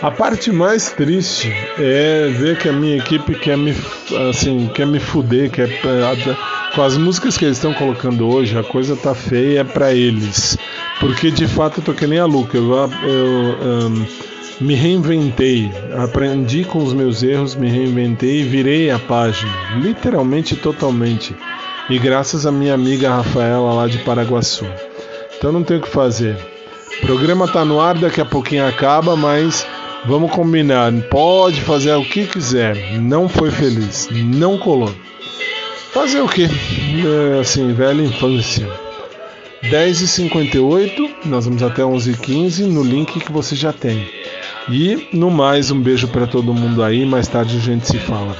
A parte mais triste é ver que a minha equipe quer me, assim, quer me fuder, quer, com as músicas que eles estão colocando hoje, a coisa tá feia para eles. Porque de fato eu tô que nem a Luca, eu, eu um, me reinventei, aprendi com os meus erros, me reinventei e virei a página, literalmente totalmente. E graças à minha amiga Rafaela lá de Paraguaçu. Então não tem o que fazer. O programa tá no ar, daqui a pouquinho acaba, mas Vamos combinar, pode fazer o que quiser, não foi feliz, não colou. Fazer o que? É, assim, velha infância. 10h58, nós vamos até 11h15 no link que você já tem. E no mais, um beijo para todo mundo aí, mais tarde a gente se fala.